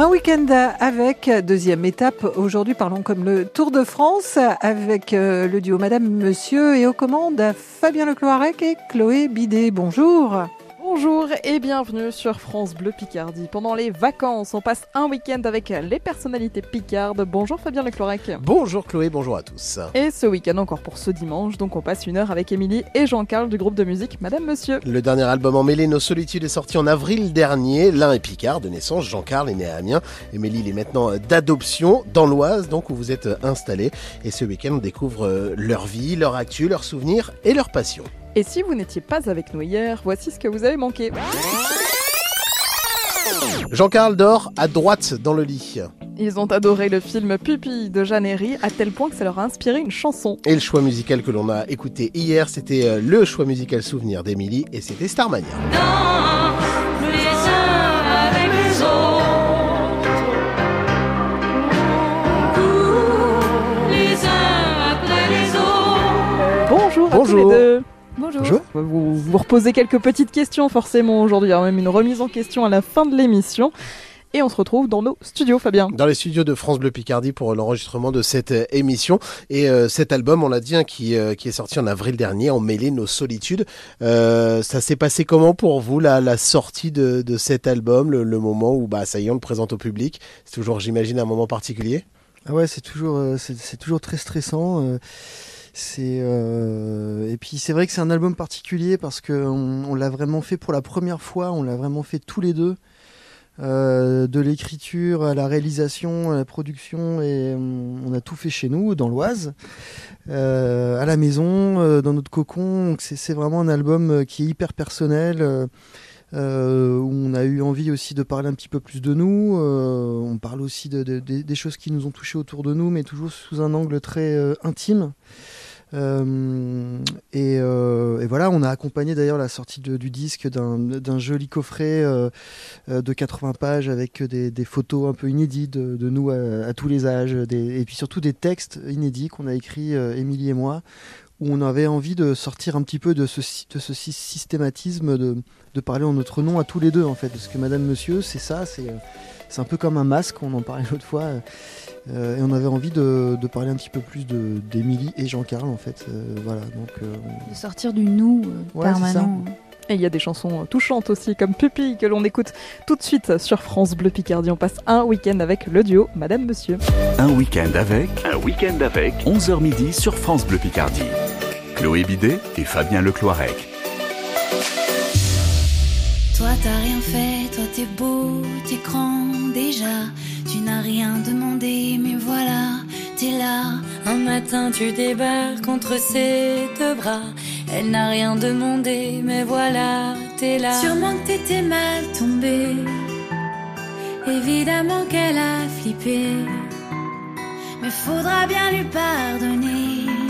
Un week-end avec, deuxième étape. Aujourd'hui, parlons comme le Tour de France avec euh, le duo Madame Monsieur et aux commandes Fabien Lecloirec et Chloé Bidet. Bonjour. Bonjour et bienvenue sur France Bleu Picardie. Pendant les vacances, on passe un week-end avec les personnalités picardes. Bonjour Fabien Leclorec. Bonjour Chloé, bonjour à tous. Et ce week-end encore pour ce dimanche, donc on passe une heure avec Émilie et Jean-Carl du groupe de musique Madame Monsieur. Le dernier album emmêlé Nos Solitudes est sorti en avril dernier. L'un est picard de naissance, Jean-Carl est né à Amiens. Émilie il est maintenant d'adoption dans l'Oise, donc où vous êtes installé. Et ce week-end on découvre leur vie, leur actu, leurs souvenirs et leurs passions. Et si vous n'étiez pas avec nous hier, voici ce que vous avez manqué. Jean-Carl dort à droite dans le lit. Ils ont adoré le film Pupille de Jeannery à tel point que ça leur a inspiré une chanson. Et le choix musical que l'on a écouté hier, c'était euh, le choix musical souvenir d'Emilie et c'était Starmania. Bonjour, Bonjour. à tous les deux. Bonjour. Vous, vous reposez quelques petites questions forcément aujourd'hui, il y a même une remise en question à la fin de l'émission. Et on se retrouve dans nos studios, Fabien. Dans les studios de France Bleu Picardie pour l'enregistrement de cette euh, émission. Et euh, cet album, on l'a dit, hein, qui, euh, qui est sorti en avril dernier, en mêlé nos solitudes. Euh, ça s'est passé comment pour vous, la, la sortie de, de cet album, le, le moment où, bah, ça y est, on le présente au public? C'est toujours, j'imagine, un moment particulier? Ah ouais, c'est toujours, euh, c'est toujours très stressant. Euh, C'est euh, et puis c'est vrai que c'est un album particulier parce que on, l'a vraiment fait pour la première fois. On l'a vraiment fait tous les deux, Euh, de l'écriture à la réalisation, à la production et on, on a tout fait chez nous dans l'Oise, euh, à la maison, euh, dans notre cocon. C'est vraiment un album euh, qui est hyper personnel. Euh, où on a eu envie aussi de parler un petit peu plus de nous. Euh, on parle aussi de, de- de- des choses qui nous ont touchés autour de nous, mais toujours sous un angle très euh, intime. Et, voilà, on a accompagné d'ailleurs la sortie du disque d'un joli coffret de 80 pages avec des, photos un peu inédites de, nous à, tous les âges, et puis surtout des textes inédits qu'on a écrits, Émilie et moi, où on avait envie de sortir un petit peu de ce, de ce systématisme de, de parler en notre nom à tous les deux en fait. Parce que Madame Monsieur, c'est ça, c'est c'est un peu comme un masque, on en parlait l'autre fois. euh, et on avait envie de, de parler un petit peu plus de- d'Émilie et Jean-Carl en fait. euh, voilà, donc euh, de sortir du nous euh, Ouais, permanent. Et il y a des chansons touchantes aussi, comme Pupille, que l'on écoute tout de suite sur France Bleu Picardie. On passe un week-end avec le duo Madame Monsieur. Un week-end avec. Un week-end avec. 11h midi sur France Bleu Picardie. Chloé Bidet et Fabien Lecloirec. Toi t'as rien fait, toi t'es beau, t'es grand déjà. Tu n'as rien demandé, mais voilà, t'es là. Un matin tu débarques contre ses deux bras. Elle n'a rien demandé, mais voilà, t'es là. Sûrement que t'étais mal tombé. Évidemment qu'elle a flippé. Mais faudra bien lui pardonner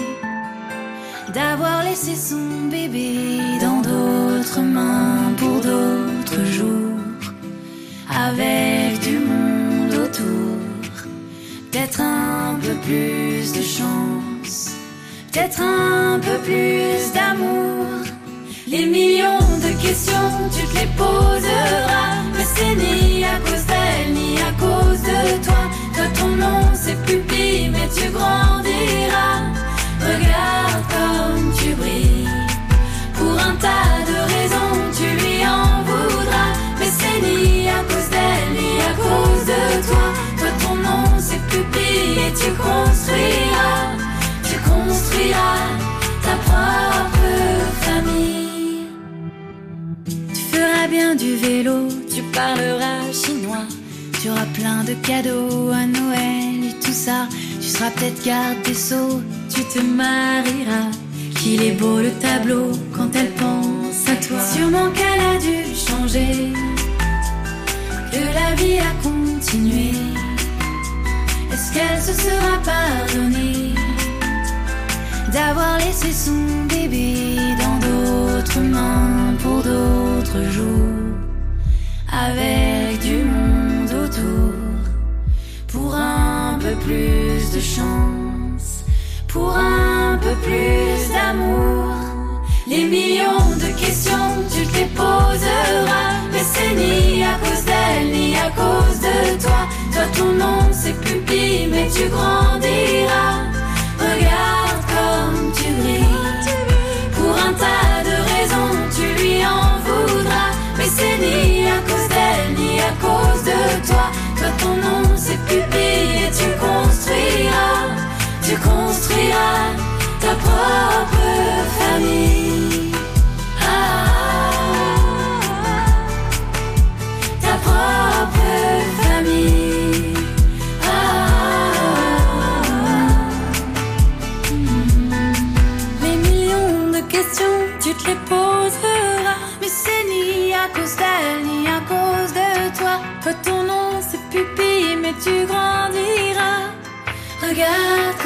d'avoir laissé son bébé dans d'autres mains pour d'autres jours, avec du monde autour. Peut-être un peu plus de chance, peut-être un peu plus d'amour. Les millions de questions, tu te les poseras, mais c'est ni à cause d'elle, ni à cause de toi. Toi, ton nom, c'est pupille, mais tu grandiras. Regarde comme tu brilles. Pour un tas de raisons, tu lui en voudras. Mais c'est ni à cause d'elle, ni à cause de toi. Toi, ton nom, c'est pupille, et tu construiras. Tu construiras ta propre famille. Tu feras bien du vélo, tu parleras chinois. Tu auras plein de cadeaux à Noël et tout ça. Tu seras peut-être garde des sceaux, tu te marieras. Qu'il est beau le tableau quand elle pense à toi. Sûrement qu'elle a dû changer, que la vie a continué. Est-ce qu'elle se sera pardonnée d'avoir laissé son bébé dans d'autres mains pour d'autres jours, avec du monde autour, pour un peu plus de chance, pour un peu plus d'amour. Les millions de questions tu te poseras, mais c'est ni à cause d'elle ni à cause de toi. Toi ton nom c'est Cupid, mais tu grandiras. Regarde. Ta propre famille. Ta propre famille. Ah, les millions de questions, tu te les poseras. Mais c'est ni à cause d'elle, ni à cause de toi. Toi, ton nom, c'est pupille, mais tu grandiras. Regarde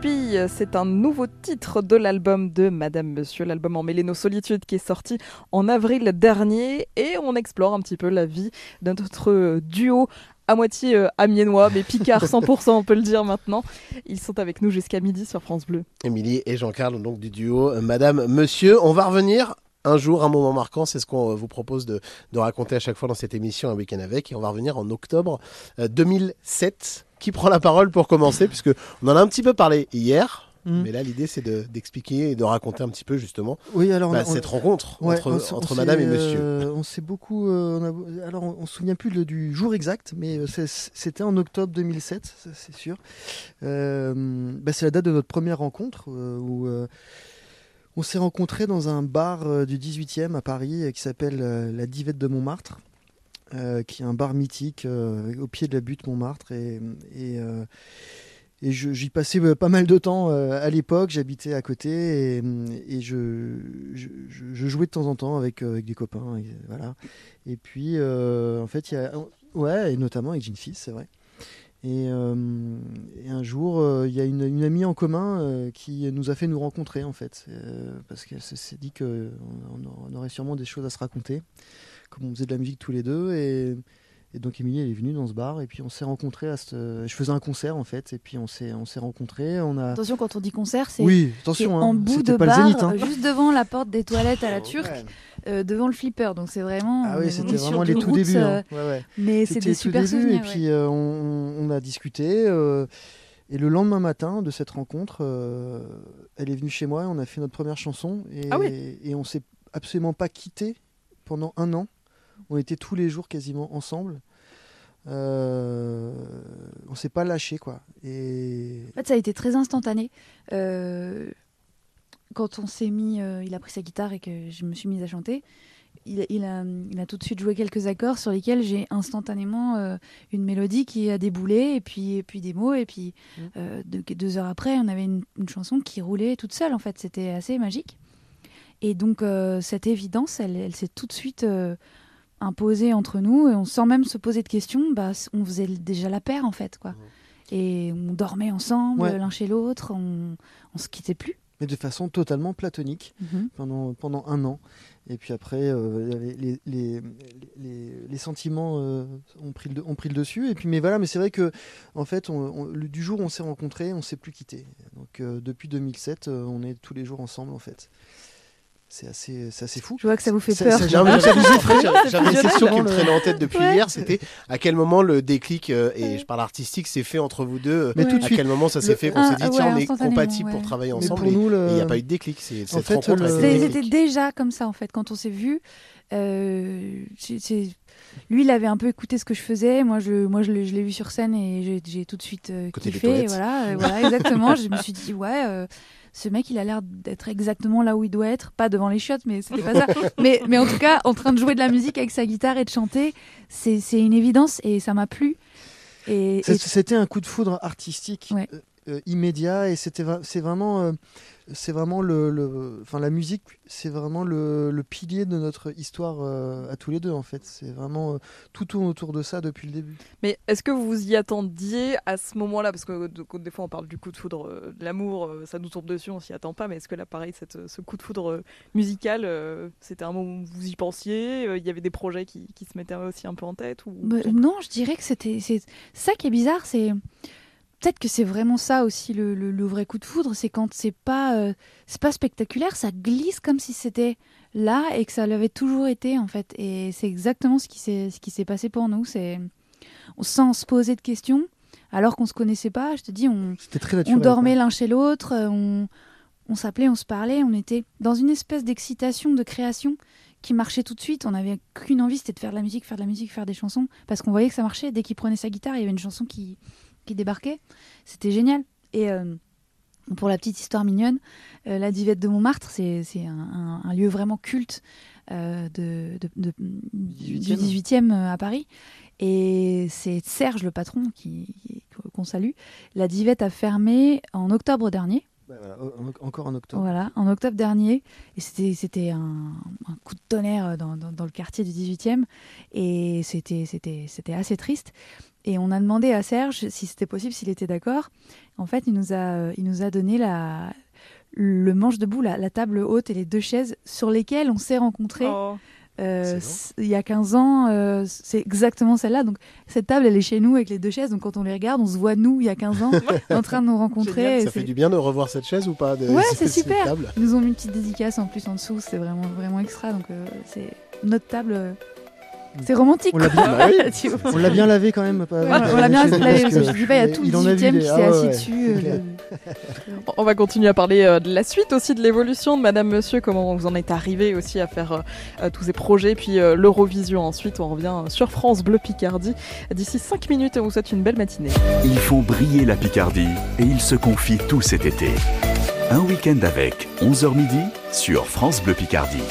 Pupille, c'est un nouveau titre de l'album de Madame Monsieur, l'album Emmêler nos solitudes qui est sorti en avril dernier et on explore un petit peu la vie de notre duo à moitié euh, amiénois, mais Picard 100%, on peut le dire maintenant. Ils sont avec nous jusqu'à midi sur France Bleu. Émilie et Jean-Carl, donc du duo euh, Madame, Monsieur. On va revenir un jour, un moment marquant, c'est ce qu'on euh, vous propose de, de raconter à chaque fois dans cette émission Un week-end avec. Et on va revenir en octobre euh, 2007. Qui prend la parole pour commencer Puisque on en a un petit peu parlé hier. Mm. Mais là, l'idée, c'est de- d'expliquer et de raconter un petit peu justement Oui, alors on bah, a- on- cette rencontre Ouais, entre, on on Madame et Monsieur. euh, on s'est beaucoup. euh, on a- alors, on, on se souvient plus le- du jour exact, mais euh, c'était en octobre 2007, ça, c'est sûr. Euh, bah, c'est la date de notre première rencontre où on s'est rencontrés dans un bar du 18e à Paris qui s'appelle la Divette de Montmartre. Euh, qui est un bar mythique euh, au pied de la butte Montmartre et, et, euh, et j'y passais euh, pas mal de temps à l'époque, j'habitais à côté et, je, jouais de temps en temps avec, des copains. Et, voilà. et puis, en fait, il y a. Ouais, et notamment avec Jean Fils, c'est vrai. Et, un jour, il y a une, amie en commun qui nous a fait nous rencontrer, en fait. parce qu'elle s'est s'est dit qu'on on aurait sûrement des choses à se raconter, comme on faisait de la musique tous les deux. Et, et donc, Émilie, elle est venue dans ce bar, et puis on s'est rencontrés. À ce- je faisais un concert, en fait, et puis on s'est on s'est rencontrés. On a... Attention, quand on dit concert, c'est Oui, en hein, bout de pas bar, le Zénith. hein. euh, juste devant la porte des toilettes à la turque, Ouais. euh, devant le flipper. Donc c'est vraiment. Ah oui, c'était vraiment du les tout débuts. hein. Ouais, ouais. Mais c'est C'était des super débuts, souvenirs. Et puis euh, on, on a discuté. euh, et le lendemain matin de cette rencontre, euh, elle est venue chez moi et on a fait notre première chanson. Et, Ah et on s'est absolument pas quitté pendant un an. On était tous les jours quasiment ensemble. Euh, on s'est pas lâché quoi. Et En fait, ça a été très instantané. Euh, quand on s'est mis, euh, il a pris sa guitare et que je me suis mise à chanter, il, il a, il a tout de suite joué quelques accords sur lesquels j'ai instantanément euh, une mélodie qui a déboulé et puis, et puis des mots. Et puis Mm. deux, deux heures après, on avait une, une chanson qui roulait toute seule. En fait, c'était assez magique. Et donc, cette évidence, elle, elle s'est tout de suite imposée entre nous. Et on, sans même se poser de questions, bah, on faisait déjà la paire, en fait. Quoi. Et on dormait ensemble, Ouais. l'un chez l'autre. On, on se quittait plus. mais de façon totalement platonique. pendant, pendant un an. Et puis après, euh, les, les, les, sentiments euh, ont, pris le, ont pris le dessus. Et puis, mais voilà, mais c'est vrai que en fait, on, on- le- du jour où on s'est rencontrés, on s'est plus quitté. Donc euh, depuis 2007, euh, on est tous les jours ensemble en fait. C'est assez, c'est assez fou. Je vois que ça vous fait peur. mais J'avais C'est question qui me le- traînait en tête depuis Ouais. hier, c'était à quel moment le déclic, euh, et je parle artistique, s'est fait entre vous deux Mais Ouais. tout de À suite. quel moment ça s'est fait qu'on Ah, s'est dit, ouais, tiens, on est compatibles ouais. pour travailler Mais ensemble pour et- il n'y a pas eu de déclic. C'est cette fait, C'était- le C'était déclic. déjà comme ça en fait quand on s'est vu. euh, lui, il avait un peu écouté ce que je faisais. Moi, je, moi, je l'ai vu sur scène et j'ai- tout de suite euh, Côté des kiffé. euh, voilà, exactement. je me suis dit ouais. Euh, ce mec, il a l'air d'être exactement là où il doit être, pas devant les chiottes, mais c'était pas ça. Mais, mais en tout cas, en train de jouer de la musique avec sa guitare et de chanter, c'est une évidence et ça m'a plu. C'était un coup de foudre artistique Ouais. Euh, immédiat et c'était c'est vraiment euh, c'est vraiment le, le- enfin la musique c'est vraiment le, le pilier de notre histoire euh, à tous les deux en fait. C'est vraiment euh, tout tourne autour de ça depuis le début. Mais est-ce que vous y attendiez à ce moment-là? Parce que de- des fois on parle du coup de foudre, euh, de l'amour, ça nous tombe dessus, on s'y attend pas. Mais est-ce que là, pareil, cette, ce coup de foudre musical, euh, c'était un moment où vous y pensiez euh, Il y avait des projets qui, qui se mettaient aussi un peu en tête ou... Bah, non, je dirais que c'était c'est ça qui est bizarre, c'est peut-être que c'est vraiment ça aussi le, le- le vrai coup de foudre, c'est quand c'est pas euh, c'est pas spectaculaire, ça glisse comme si c'était là et que ça l'avait toujours été en fait. Et c'est exactement ce qui s'est ce qui s'est passé pour nous. C'est on sans se poser de questions, alors qu'on se connaissait pas. Je te dis, on dormait l'un chez l'autre, euh, on, on s'appelait, on se parlait, on était dans une espèce d'excitation, de création qui marchait tout de suite. On n'avait qu'une envie, c'était de faire de la musique, faire de la musique, faire des chansons, parce qu'on voyait que ça marchait. Dès qu'il prenait sa guitare, il y avait une chanson qui, qui débarquait. C'était génial. Et euh, pour la petite histoire mignonne, euh, la Divette de Montmartre, c'est un, un- un lieu vraiment culte euh, de, de- de- du 18e. 18e à Paris. Et c'est Serge, le patron, qui qui- qu'on salue. La Divette a fermé en octobre dernier. Bah, voilà, encore en octobre Voilà, en octobre dernier. Et c'était, un, un coup de tonnerre dans, dans- dans le quartier du 18e. Et c'était assez triste. Et on a demandé à Serge si c'était possible, s'il était d'accord. En fait, il nous a, il nous a donné la, le manche debout, la, la table haute et les deux chaises sur lesquelles on s'est rencontrés. Oh. Euh, il y a 15 ans, euh, c'est exactement celle-là. Donc cette table, elle est chez nous avec les deux chaises. Donc quand on les regarde, on se voit nous il y a 15 ans en train de nous rencontrer. Ça fait du bien de revoir cette chaise ou pas de- Ouais, c'est super. Ils nous ont mis une petite dédicace en plus en dessous. C'est vraiment vraiment extra. Donc euh, c'est notre table. C'est romantique. On l'a bien- Bah oui. Lavé quand même pas- Ouais, pas- on l'a bien lavé parce que je dis pas, il y a tout le il en a vu 18e des- qui s'est ah ouais, assis ouais, dessus. euh, On va continuer à parler euh, de la suite aussi de l'évolution de Madame Monsieur, comment vous en êtes arrivé aussi à faire euh, euh, tous ces projets, puis euh, l'Eurovision ensuite. On revient sur France Bleu Picardie. D'ici 5 minutes, on vous souhaite une belle matinée. Ils font briller la Picardie et ils se confient tout cet été. Un week-end avec 11h midi sur France Bleu Picardie.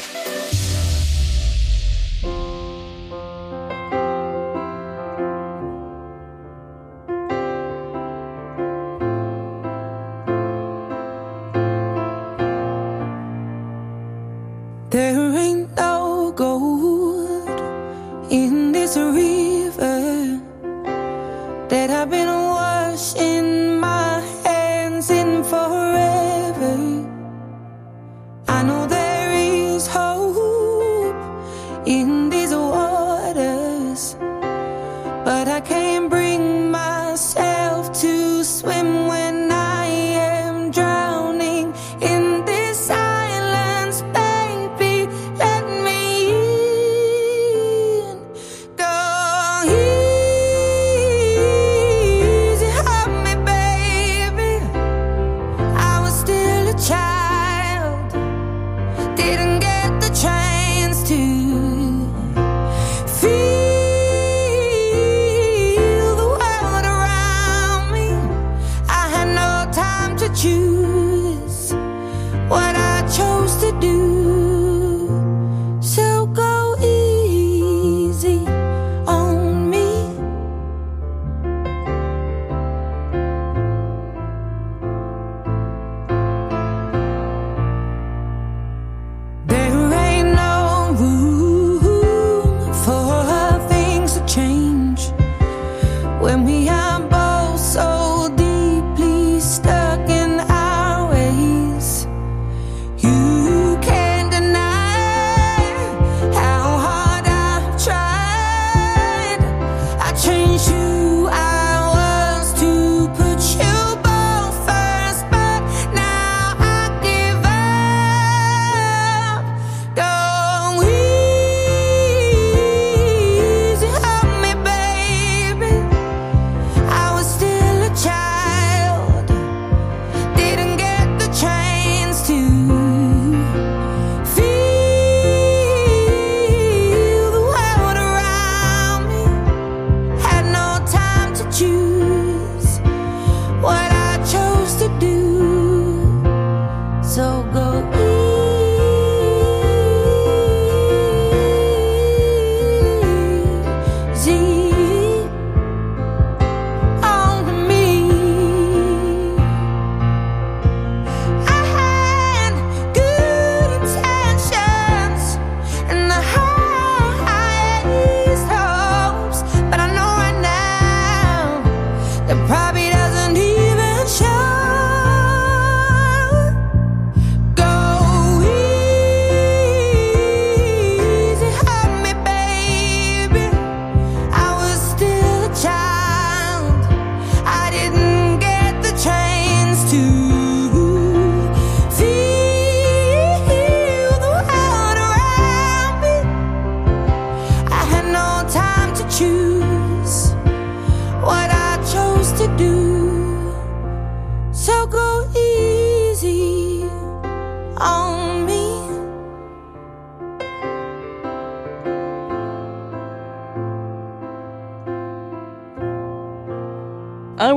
On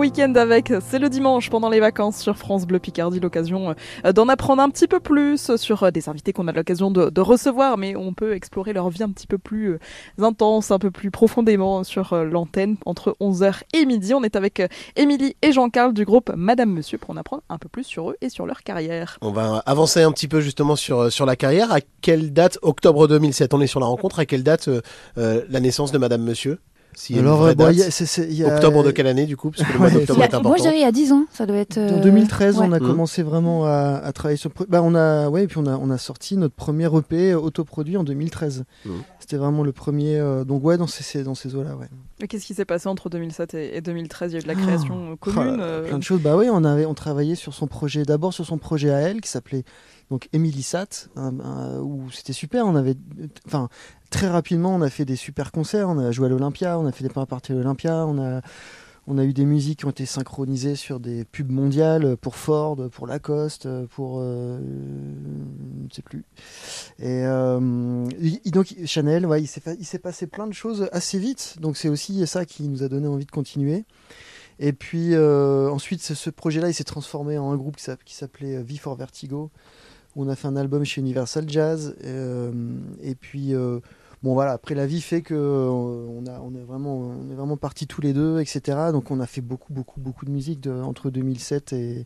week-end avec, c'est le dimanche pendant les vacances sur France Bleu Picardie, l'occasion euh, d'en apprendre un petit peu plus sur euh, des invités qu'on a l'occasion de, recevoir, mais on peut explorer leur vie un petit peu plus euh, intense, un peu plus profondément sur l'antenne entre 11h et midi. On est avec Émilie et Jean-Carl du groupe Madame Monsieur pour en apprendre un peu plus sur eux et sur leur carrière. On va avancer un petit peu justement sur, la carrière. À quelle date Octobre 2007, on est sur la rencontre. À quelle date la naissance de Madame Monsieur? S'il y a une Alors, vraie euh, bon, date il y a- c'est- c'est- il y a- Octobre de quelle année du coup Parce que le mois Ouais, d'octobre Il y a- est important. moi, je dirais il y a 10 ans, ça doit être. En euh, 2013, on a ouais. Mhm. commencé vraiment à, à travailler sur. Bah, on a, ouais, et puis on a, on a sorti notre premier EP autoproduit en 2013. Mhm. C'était vraiment le premier. euh, donc ouais, dans ces, dans ces eaux-là, ouais. Et Qu'est-ce qui s'est passé entre 2007 et, et 2013 Il y a eu de la création euh, Oh commune. euh, Plein de choses. Bah oui, on avait, on travaillait sur son projet. D'abord sur son projet à elle, qui s'appelait donc Emily Sat, un- un- où c'était super. On avait, enfin, très rapidement, on a fait des super concerts. On a joué à l'Olympia, on a fait des parties à l'Olympia, on a, on a eu des musiques qui ont été synchronisées sur des pubs mondiales pour Ford, pour Lacoste, pour, euh, je ne sais plus. Et euh, donc Chanel, ouais, il s'est, passé plein de choses assez vite. Donc c'est aussi ça qui nous a donné envie de continuer. Et puis euh, ensuite, ce, projet-là, il s'est transformé en un groupe qui s'app- qui s'appelait euh, V for Vertigo, on a fait un album chez Universal Jazz. euh, et puis, euh, bon voilà, après la vie fait que euh, on, a, on, est vraiment, on est vraiment partis tous les deux, etc. Donc on a fait beaucoup, beaucoup, beaucoup de musique de- entre 2007 et...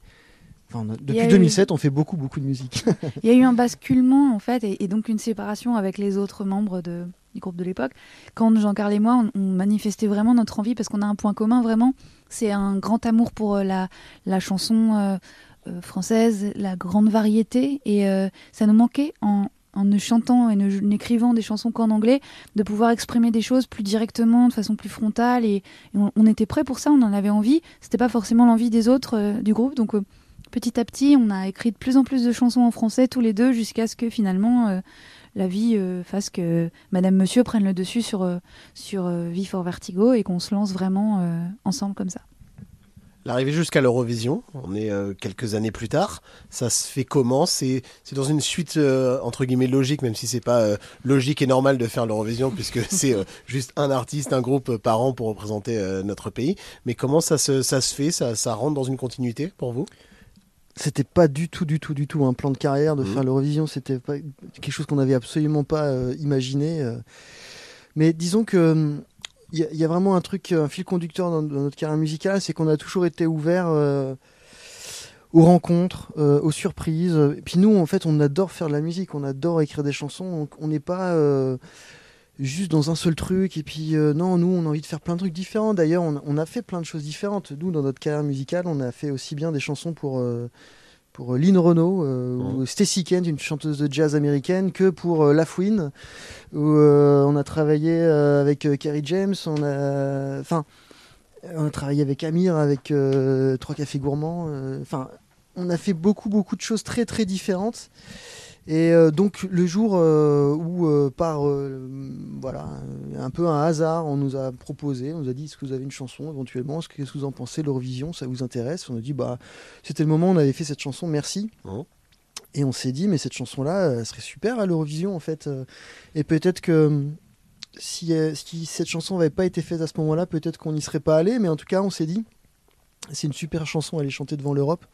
Enfin, a- depuis eu- 2007, on fait beaucoup, beaucoup de musique. Il y a eu un basculement en fait et, et donc une séparation avec les autres membres de, du groupe de l'époque. Quand Jean-Carl et moi, on, on manifestait vraiment notre envie parce qu'on a un point commun vraiment, c'est un grand amour pour la, la chanson euh, française, la grande variété et euh, ça nous manquait en, en ne chantant et n'écrivant des chansons qu'en anglais, de pouvoir exprimer des choses plus directement, de façon plus frontale et, on, était prêt pour ça, on en avait envie. C'était pas forcément l'envie des autres euh, du groupe, donc euh, petit à petit, on a écrit de plus en plus de chansons en français tous les deux jusqu'à ce que finalement euh, la vie euh, fasse que Madame Monsieur prenne le dessus sur, euh, sur euh, Vertigo et qu'on se lance vraiment euh, ensemble comme ça. L'arrivée jusqu'à l'Eurovision, on est euh, quelques années plus tard. Ça se fait comment? C'est c'est dans une suite euh, entre guillemets logique, même si c'est pas euh, logique et normal de faire l'Eurovision puisque c'est juste un artiste, un groupe par an pour représenter notre pays. Mais comment ça se, ça se fait? Ça, ça rentre dans une continuité pour vous? C'était pas du tout, du tout, du tout un plan de carrière de Mhm. faire l'Eurovision. C'était pas quelque chose qu'on avait absolument pas euh, imaginé. euh. Mais disons que il y, y a vraiment un truc, un fil conducteur dans, notre carrière musicale, c'est qu'on a toujours été ouvert euh, aux rencontres, euh, aux surprises. Et puis nous, en fait, on adore faire de la musique, on adore écrire des chansons. Donc on n'est pas euh, juste dans un seul truc. Et puis non, nous, on a envie de faire plein de trucs différents. D'ailleurs, on, a fait plein de choses différentes. Nous, dans notre carrière musicale, on a fait aussi bien des chansons pour pour euh, Lynn Renault euh, ou Stacy Kent, une chanteuse de jazz américaine, que pour euh, La Fouine, où euh, on a travaillé avec Kerry James, on a, enfin, on a travaillé avec Amir, avec Trois Cafés Gourmands, enfin, on a fait beaucoup, beaucoup de choses très, très différentes. Et euh, donc le jour euh, où euh, par voilà un peu un hasard on nous a proposé, on nous a dit est-ce que vous avez une chanson éventuellement, est-ce que qu'est-ce que vous en pensez, l'Eurovision, ça vous intéresse? On a dit bah c'était le moment où on avait fait cette chanson, merci. Mhm. Et on s'est dit mais cette chanson là elle serait super à l'Eurovision en fait. Et peut-être que si, si cette chanson n'avait pas été faite à ce moment-là, peut-être qu'on n'y serait pas allé, mais en tout cas on s'est dit c'est une super chanson à aller chanter devant l'Europe.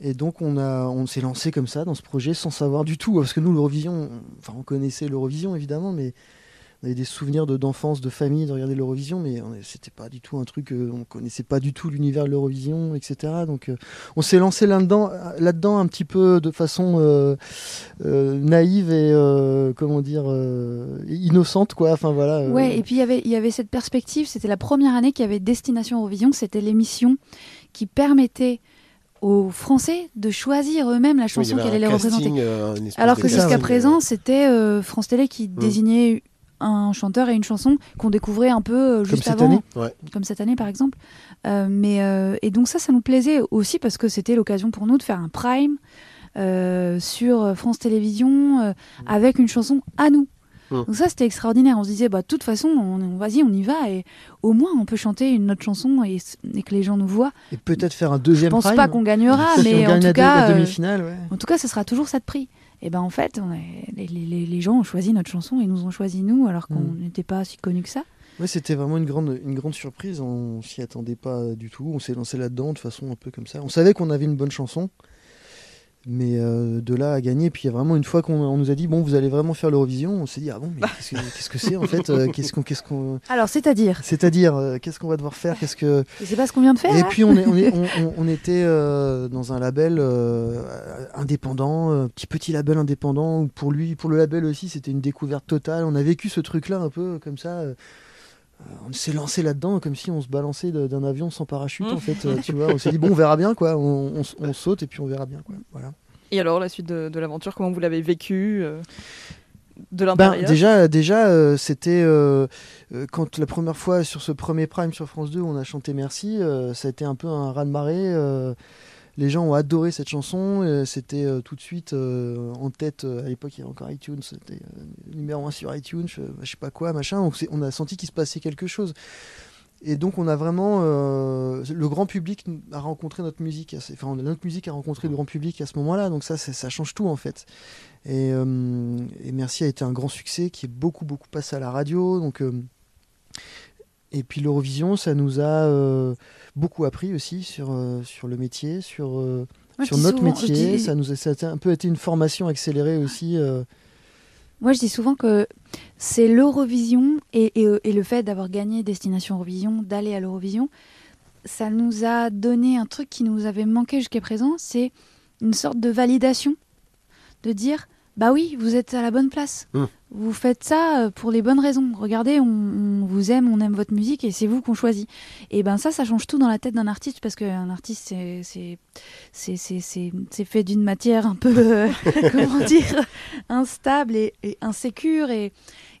Et donc on, on s'est lancé comme ça dans ce projet sans savoir du tout, parce que nous l'Eurovision, on- enfin on connaissait l'Eurovision évidemment, mais on avait des souvenirs de- d'enfance, de, famille, de regarder l'Eurovision, mais c'était pas du tout un truc, euh, on connaissait pas du tout l'univers de l'Eurovision, etc. Donc euh, on s'est lancé là-dedans, là-dedans un petit peu de façon euh, naïve et comment dire innocente quoi. Enfin voilà. Ouais, et puis y il y avait cette perspective, c'était la première année qu'il y avait Destination Eurovision, c'était l'émission qui permettait aux Français de choisir eux-mêmes la chanson qui allait représenter. euh, Alors que jusqu'à casting, présent, euh, c'était euh, France Télé qui désignait un chanteur et une chanson qu'on découvrait un peu euh, comme juste cette avant, année. Ouais. comme cette année par exemple. Euh, mais euh, et donc ça, ça nous plaisait aussi parce que c'était l'occasion pour nous de faire un prime euh, sur France Télévisions euh, avec une chanson à nous. Mm. Donc ça, c'était extraordinaire. On se disait, bah, de toute façon, on, on- vas-y, on y va. Et au moins, on peut chanter une autre chanson et, et que les gens nous voient. Et peut-être faire un Je deuxième pense prime. pas qu'on gagnera, Si on mais en tout cas, euh, ouais. en tout cas, ce sera toujours ça de prix. Et ben en fait, on est- les, les- les gens ont choisi notre chanson et nous ont choisi nous, alors qu'on Mm. n'était pas si connus que ça. Ouais, c'était vraiment une grande, une grande surprise. On s'y attendait pas du tout. On s'est lancé là-dedans de façon un peu comme ça. On savait qu'on avait une bonne chanson, mais euh, de là à gagner. Puis il y a vraiment une fois qu'on on nous a dit bon, vous allez vraiment faire l'Eurovision, on s'est dit ah bon, mais qu'est-ce que c'est en fait Euh, Qu'est-ce qu'on, qu'est-ce qu'on, Alors, c'est-à-dire, c'est-à-dire euh, qu'est-ce qu'on va devoir faire Qu'est-ce que c'est pas ce qu'on vient de faire Et là puis on, est, on, est- on- on- était euh, dans un label euh, indépendant, petit petit label indépendant. Pour lui, pour le label aussi, c'était une découverte totale. On a vécu ce truc-là un peu comme ça. Euh, on s'est lancé là-dedans comme si on se balançait d'un avion sans parachute en fait. euh, tu vois, on s'est dit bon, on verra bien quoi. On, on s- on saute et puis on verra bien quoi. Voilà. Et alors, la suite de, de l'aventure, comment vous l'avez vécu euh, de Ben, déjà, déjà euh, c'était euh, quand la première fois sur ce premier prime sur France 2, on a chanté Merci. ça a été un peu un raz de marée. Les gens ont adoré cette chanson. euh, c'était euh, tout de suite euh, en tête. à l'époque, il y avait encore iTunes. C'était numéro 1 sur iTunes. Je, je sais pas quoi, machin. Donc on a senti qu'il se passait quelque chose. Et donc on a vraiment le grand public a rencontré notre musique, enfin notre musique a rencontré le grand public à ce moment-là, donc ça ça change tout en fait. Et, Merci a été un grand succès qui est beaucoup beaucoup passé à la radio, donc et puis l'Eurovision ça nous a euh, beaucoup appris aussi sur euh, sur le métier, sur euh, Moi, sur notre souvent- métier, dis- ça nous a, ça a un peu été une formation accélérée aussi. Moi, je dis souvent que c'est l'Eurovision et, et, et le fait d'avoir gagné Destination Eurovision, d'aller à l'Eurovision, ça nous a donné un truc qui nous avait manqué jusqu'à présent, c'est une sorte de validation, de dire, bah oui, vous êtes à la bonne place. Mm. Vous faites ça euh, pour les bonnes raisons. Regardez, on, on vous aime, on aime votre musique et c'est vous qu'on choisit. Et ben ça, ça change tout dans la tête d'un artiste parce qu'un artiste, c'est- c'est fait d'une matière un peu, euh, comment dire, instable et, et insécure. Et,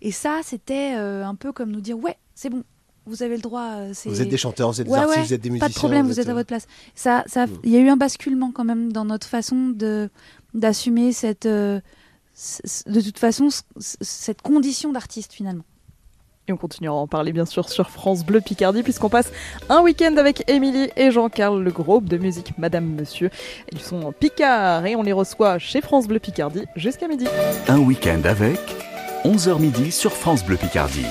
et ça, c'était euh, un peu comme nous dire, ouais, c'est bon, vous avez le droit. Vous êtes des chanteurs, vous êtes des artistes, ouais, vous êtes des musiciens. pas de problème, vous êtes à votre place. Ça, ça, Mm. il y a eu un basculement quand même dans notre façon de d'assumer cette, euh, de toute façon, cette condition d'artiste finalement. Et on continuera à en parler bien sûr sur France Bleu Picardie puisqu'on passe un week-end avec Émilie et Jean-Carl, le groupe de musique Madame Monsieur. Ils sont en Picard et on les reçoit chez France Bleu Picardie jusqu'à midi. Un week-end avec 11h midi sur France Bleu Picardie.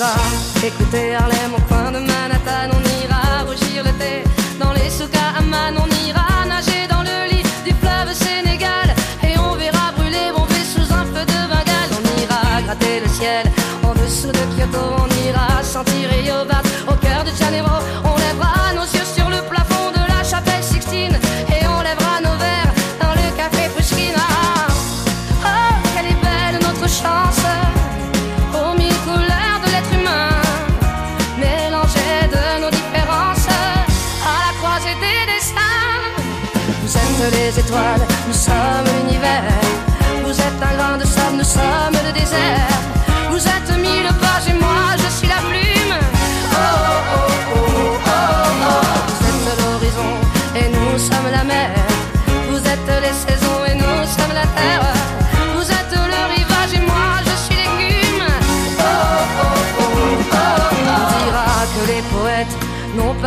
Ira écouter Harlem au coin de Manhattan. On ira rougir le thé dans les souks. On ira nager dans le lit du fleuve Sénégal. Et on verra brûler Bombay sous un feu de Bengale. On ira gratter le ciel en dessous de Kyoto. On ira sentir Vert au cœur de Janeiro.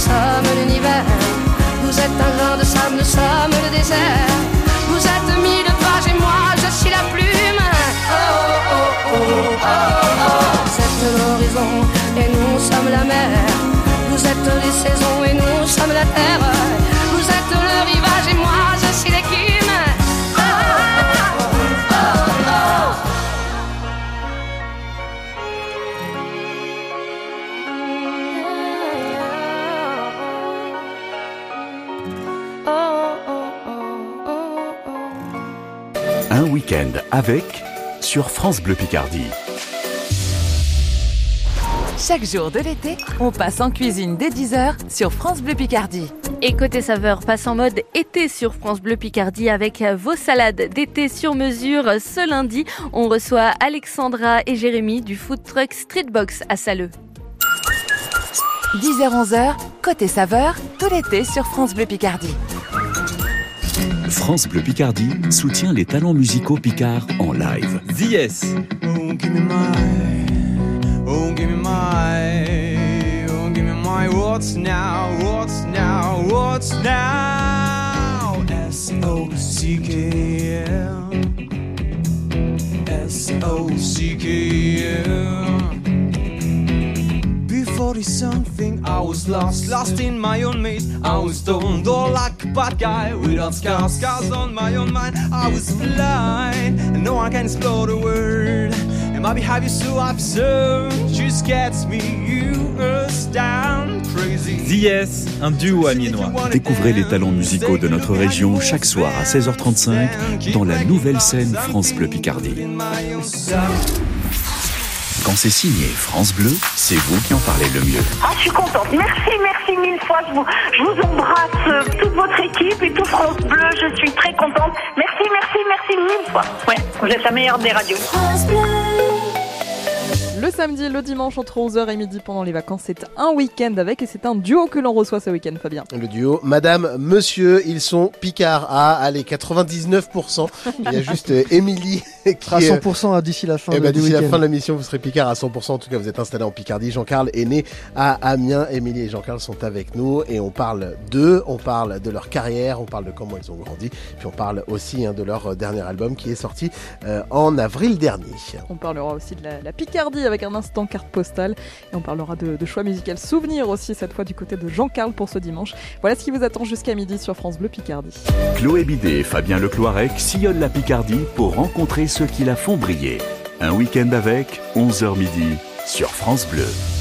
sommes l'univers. Vous êtes un grain de sable, nous sommes le désert. Vous êtes mille pages et moi je suis la plume. Oh, oh, oh, oh, oh, oh. Vous êtes l'horizon et nous sommes la mer. Vous êtes les saisons et nous sommes la terre. Week-end avec sur France Bleu Picardie. Chaque jour de l'été, on passe en cuisine dès 10h sur France Bleu Picardie. Et côté saveur, passe en mode été sur France Bleu Picardie avec vos salades d'été sur mesure. Ce lundi, on reçoit Alexandra et Jérémy du food truck Streetbox à Saleux. 10h-11h, côté saveur, tout l'été sur France Bleu Picardie. France Bleu Picardie soutient les talents musicaux picards en live. Yes. Oh, give me my, oh, give me my, oh, give me my, what's now, what's now, what's now? S-O-C-K-L, S-O-C-K-L. 40 something, I was lost, lost in my own maze. I was stoned all like a bad guy without scars, scars on my own mind. I was blind, and no one can explore the world. And my behavior so absurd just gets me used down crazy. Yes, un duo amiénois. Découvrez les talents musicaux de notre région chaque soir à 16h35 dans la nouvelle scène France Bleu Picardie. Quand c'est signé France Bleu, c'est vous qui en parlez le mieux. Ah, je suis contente. Merci, merci mille fois. Je vous, je vous embrasse, euh, toute votre équipe et tout France Bleu. Je suis très contente. Merci, merci, merci mille fois. Ouais, vous êtes la meilleure des radios. Le samedi, le dimanche entre 11h et midi pendant les vacances, c'est un week-end avec et c'est un duo que l'on reçoit ce week-end, Fabien. Le duo Madame, Monsieur, ils sont Picard à allez 99%. Il y a juste euh, Émilie qui À est, euh, 100% à d'ici la fin Eh de- ben, d'ici la fin de l'émission, vous serez Picard à 100%. En tout cas, vous êtes installé en Picardie. Jean-Carl est né à Amiens. Émilie et Jean-Carl sont avec nous et on parle d'eux, on parle de leur carrière, on parle de comment ils ont grandi. Puis on parle aussi hein, de leur euh, dernier album qui est sorti euh, en avril dernier. On parlera aussi de la, la Picardie avec un instant carte postale et on parlera de, choix musical souvenir aussi cette fois du côté de Jean-Carl pour ce dimanche. Voilà ce qui vous attend jusqu'à midi sur France Bleu Picardie. Chloé Bidet et Fabien Lecloirec sillonnent la Picardie pour rencontrer ceux qui la font briller. Un week-end avec 11h midi sur France Bleu.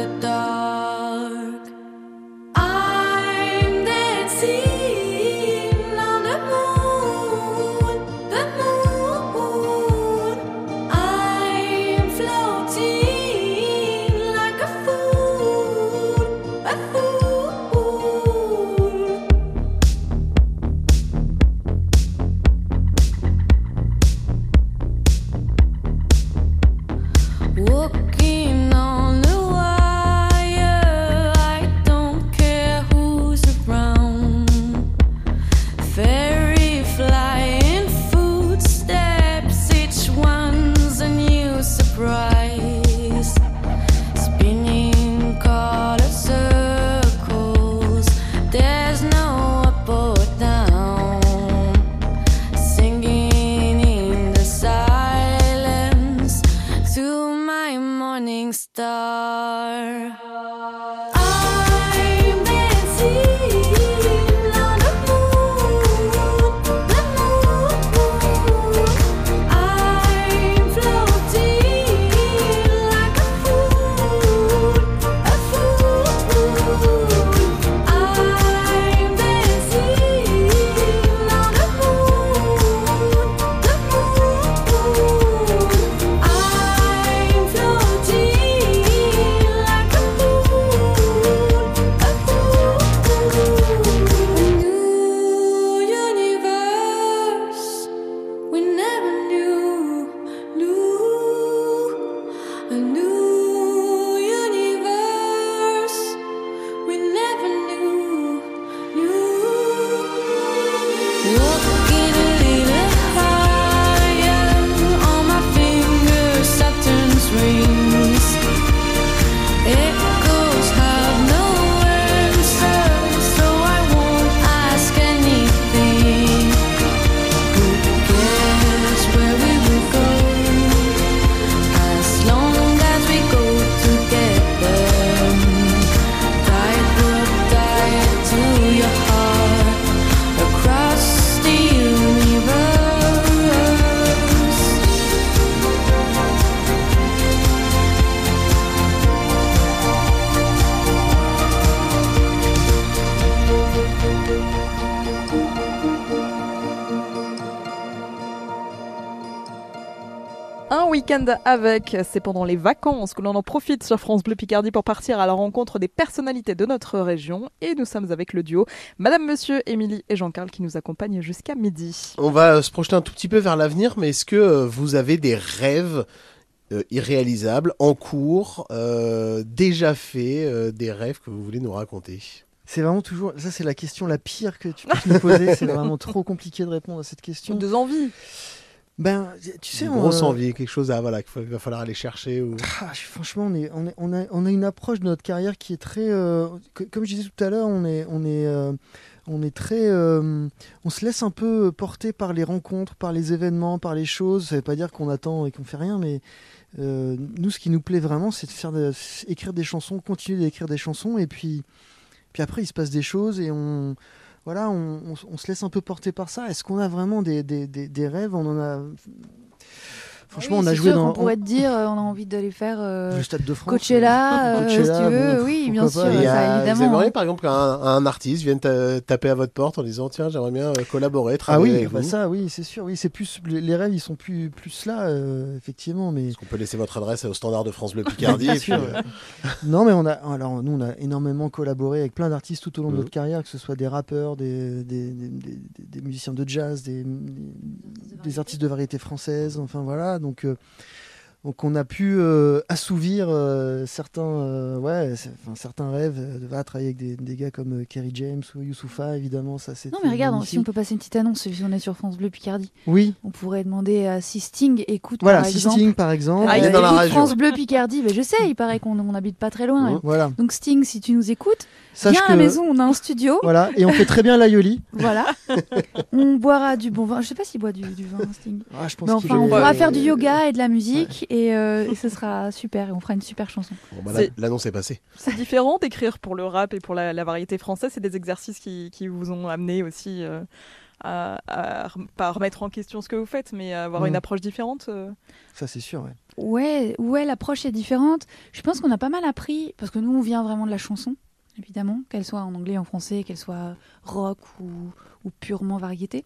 The dark. Week-end avec, c'est pendant les vacances que l'on en profite sur France Bleu Picardie pour partir à la rencontre des personnalités de notre région. Et nous sommes avec le duo Madame, Monsieur, Émilie et Jean-Carl qui nous accompagnent jusqu'à midi. On va se projeter un tout petit peu vers l'avenir, mais est-ce que euh, vous avez des rêves euh, irréalisables, en cours, euh, déjà faits, euh, des rêves que vous voulez nous raconter? C'est vraiment toujours. Ça, c'est la question la pire que tu puisses nous poser. C'est vraiment trop compliqué de répondre à cette question. Deux envies. Ben, tu sais, Une on, grosse euh, envie, quelque chose à, voilà, qu'il va falloir aller chercher ou... Ah, franchement, on, est, on, est- on a, on a une approche de notre carrière qui est très. euh, que- comme je disais tout à l'heure, on est, on est, euh, on est très. euh, on se laisse un peu porter par les rencontres, par les événements, par les choses. Ça veut pas dire qu'on attend et qu'on fait rien, mais nous, ce qui nous plaît vraiment, c'est de faire de- écrire des chansons, continuer d'écrire des chansons, et puis, puis après, il se passe des choses et on. Voilà, on, se laisse un peu porter par ça. Est-ce qu'on a vraiment des rêves? On en a. Franchement, Oui, on a c'est joué sûr dans. qu'on pourrait te dire, euh, on a envie d'aller faire euh, Le Stade de France, Coachella, euh, euh, si Coachella, tu veux. bon, oui, bien sûr. Et, ça, euh, Vous évidemment. aimeriez par exemple qu'un un artiste vienne ta- taper à votre porte en disant tiens j'aimerais bien collaborer, Ah travailler oui, avec bah vous. ça, oui, c'est sûr. Oui, c'est plus les rêves, ils sont plus plus là, euh, effectivement. Mais On peut laisser votre adresse au standard de France Bleu Picardie. Bien sûr. euh, non, mais on a alors nous on a énormément collaboré avec plein d'artistes tout au long de Mhm. notre carrière, que ce soit des rappeurs, des des, des, des- des musiciens de jazz, des, des artistes de variété française. Enfin voilà, donc. euh, donc on a pu euh, assouvir euh, certains, euh, ouais, enfin, certains rêves de va travailler avec des, des gars comme euh, Kerry James ou Youssoufa, évidemment, ça c'est. Non, mais regarde, si on peut passer une petite annonce, si on est sur France Bleu Picardie, Oui. on pourrait demander à Sisting, écoute Voilà, par exemple. Sisting, par exemple. Ah, Il est dans la. France Bleu Picardie, mais je sais, il paraît qu'on on habite pas très loin. Voilà. Donc Sting, si tu nous écoutes, Sache viens à la maison, on a un studio. Voilà, et on fait très bien l'aioli. Voilà. on boira du bon vin. Je sais pas s'il boit du, du vin, Sting. Ah, je pense Mais enfin, on pourra Ouais. faire du yoga et de la musique et, euh, et ce sera super. Et on fera une super chanson. bon, bah, L'annonce est passée. C'est différent d'écrire pour le rap et pour la, la variété française. C'est des exercices qui, qui vous ont amené aussi euh, à, à pas remettre en question ce que vous faites, mais à avoir Mm. une approche différente. euh. Ça, c'est sûr, ouais. Ouais, ouais, l'approche est différente. Je pense qu'on a pas mal appris parce que nous, on vient vraiment de la chanson, évidemment, qu'elle soit en anglais, en français, qu'elle soit rock ou, purement variété.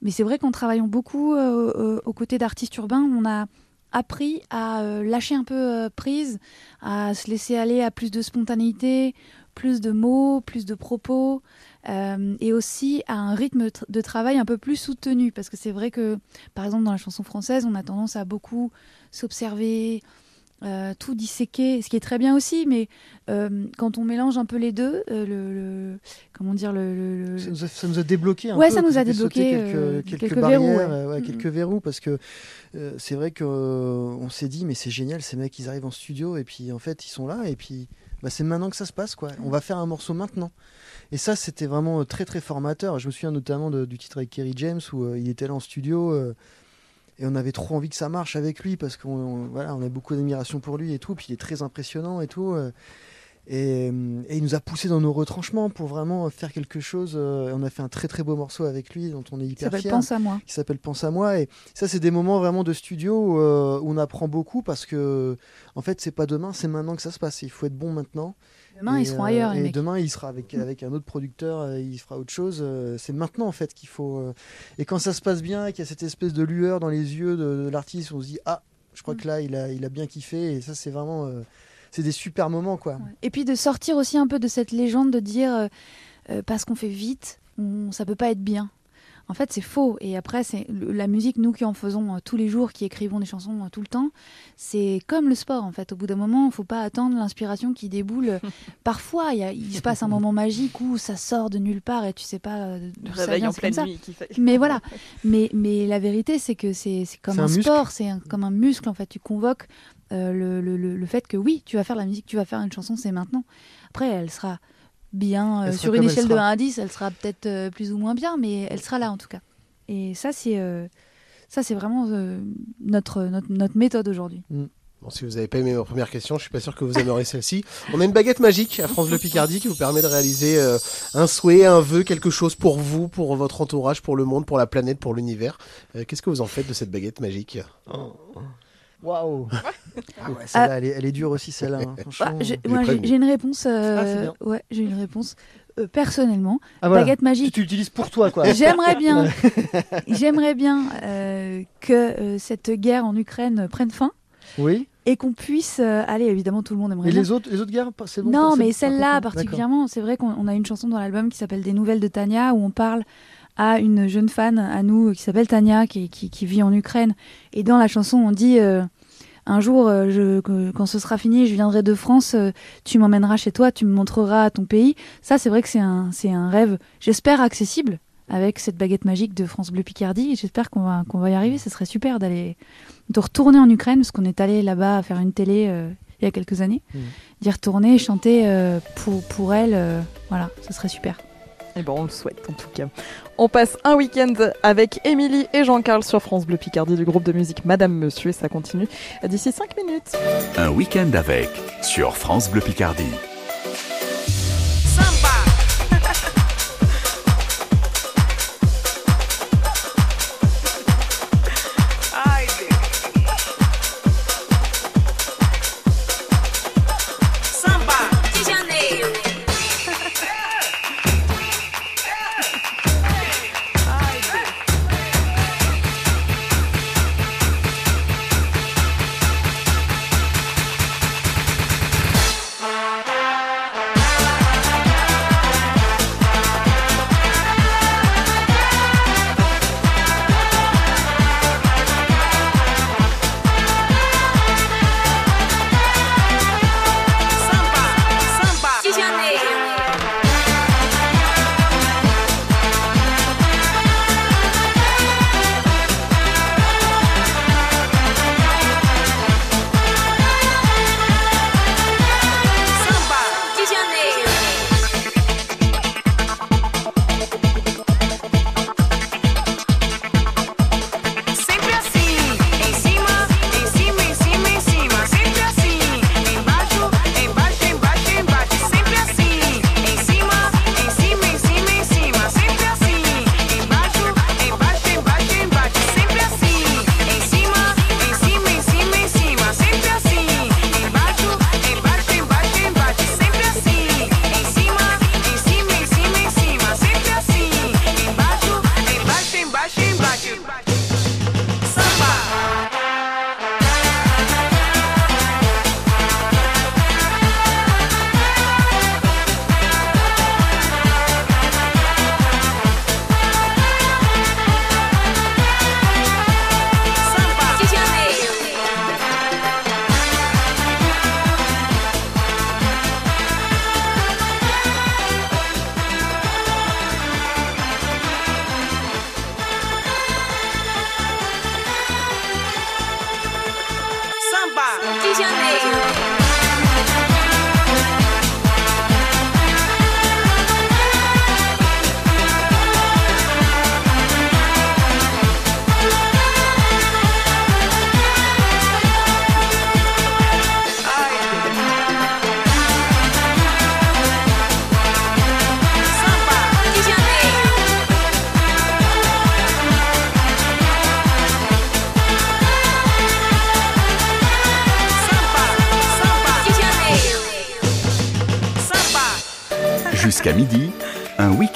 Mais c'est vrai qu'en travaillant beaucoup euh, euh, aux côtés d'artistes urbains, on a appris à euh, lâcher un peu prise, à se laisser aller à plus de spontanéité, plus de mots, plus de propos, et aussi à un rythme de travail un peu plus soutenu. Parce que c'est vrai que, par exemple, dans la chanson française, on a tendance à beaucoup s'observer, euh, tout disséquer, ce qui est très bien aussi, mais euh, quand on mélange un peu les deux, euh, le, le- comment dire, le, Ça nous, a, ça nous a débloqué un Ouais, peu. ça nous a débloqué, quelques, quelques, quelques barrières, verrous, ouais. ouais, quelques verrous, parce que c'est vrai que on s'est dit, mais c'est génial, ces mecs, ils arrivent en studio, et puis en fait, ils sont là, et puis bah, c'est maintenant que ça se passe, quoi. On va faire un morceau maintenant. Et ça, c'était vraiment très, très formateur. Je me souviens notamment de- du titre avec Kerry James, où euh, il était là en studio. euh, et on avait trop envie que ça marche avec lui parce qu'on on- voilà, on a beaucoup d'admiration pour lui et tout. Puis il est très impressionnant et tout. euh, et, euh, et il nous a poussé dans nos retranchements pour vraiment faire quelque chose. euh, on a fait un très très beau morceau avec lui dont on est hyper s'appelle fier. Pense à moi. Qui s'appelle Pense à moi. Et ça, c'est des moments vraiment de studio où, où on apprend beaucoup parce que en fait, c'est pas demain, c'est maintenant que ça se passe. Il faut être bon maintenant. Demain, Et, ils seront euh, ailleurs, les Et mecs. demain, il sera avec, avec un autre producteur, euh, il fera autre chose. euh, C'est maintenant, en fait, qu'il faut. euh, Et quand ça se passe bien, qu'il y a cette espèce de lueur dans les yeux de, de l'artiste, on se dit Ah, je crois que là, il a, il a bien kiffé. Et ça, c'est vraiment. euh, C'est des super moments, quoi. Et puis de sortir aussi un peu de cette légende de dire euh, euh, parce qu'on fait vite, on, ça peut pas être bien. En fait, c'est faux. Et après, c'est le- la musique, nous qui en faisons euh, tous les jours, qui écrivons des chansons euh, tout le temps, c'est comme le sport. En fait, au bout d'un moment, il faut pas attendre l'inspiration qui déboule. Parfois, il, y a- il se passe un moment magique où ça sort de nulle part et tu sais pas euh, d'où ça réveil vient, en pleine ça. nuit qui fait- Mais voilà. Mais, mais la vérité, c'est que c'est c'est comme un, sport, c'est comme un muscle. En fait, tu convoques euh, le, le- le- le fait que oui, tu vas faire la musique, tu vas faire une chanson, c'est maintenant. Après, elle sera bien euh, sur une échelle de sera. 1 à 10, elle sera peut-être euh, plus ou moins bien, mais elle sera là en tout cas. Et ça, c'est euh, ça, c'est vraiment euh, notre, notre, notre méthode aujourd'hui. Bon, si vous n'avez pas aimé ma première question, je suis pas sûr que vous aimerez celle-ci. On a une baguette magique à France Bleu Picardie qui vous permet de réaliser euh, un souhait, un vœu, quelque chose pour vous, pour votre entourage, pour le monde, pour la planète, pour l'univers. Euh, Qu'est-ce que vous en faites de cette baguette magique? Waouh Ah ouais, celle-là, elle, est, elle est dure aussi, celle-là. hein, Bah, franchement. j'ai- moi, j'ai j'ai une réponse. euh, Ah, ouais, j'ai une réponse. euh, personnellement, Ah, voilà. baguette magique. Tu l'utilises pour toi, quoi. J'aimerais bien, j'aimerais bien euh, que euh, cette guerre en Ukraine prenne fin Oui. et qu'on puisse euh, aller. Évidemment, tout le monde aimerait Et bien. les autres, les autres guerres, c'est bon non, mais celle-là particulièrement, c'est vrai qu'on on a une chanson dans l'album qui s'appelle Des nouvelles de Tania où on parle à une jeune fan à nous qui s'appelle Tania qui, qui, qui vit en Ukraine. Et dans la chanson, on dit euh, un jour, euh, je, quand ce sera fini, je viendrai de France, euh, tu m'emmèneras chez toi, tu me montreras ton pays. Ça, c'est vrai que c'est un, c'est un rêve, j'espère, accessible avec cette baguette magique de France Bleu Picardie. J'espère qu'on va, qu'on va y arriver. Ce serait super d'aller de retourner en Ukraine parce qu'on est allé là-bas faire une télé euh, il y a quelques années. Mhm. D'y retourner et chanter euh, pour, pour elle. euh, voilà, ce serait super. Et ben on le souhaite en tout cas. On passe un week-end avec Émilie et Jean-Carl sur France Bleu Picardie du groupe de musique Madame Monsieur et ça continue d'ici 5 minutes. Un week-end avec sur France Bleu Picardie.